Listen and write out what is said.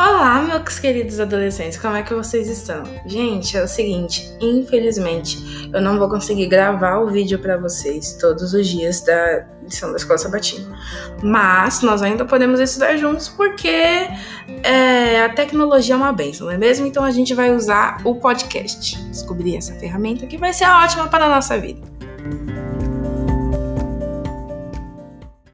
Olá, meus queridos adolescentes, como é que vocês estão? Gente, é o seguinte, infelizmente, eu não vou conseguir gravar o vídeo para vocês todos os dias da lição da escola sabatina. Mas nós ainda podemos estudar juntos porque é, a tecnologia é uma benção, não é mesmo? Então a gente vai usar o podcast. Descobrir essa ferramenta que vai ser ótima para a nossa vida.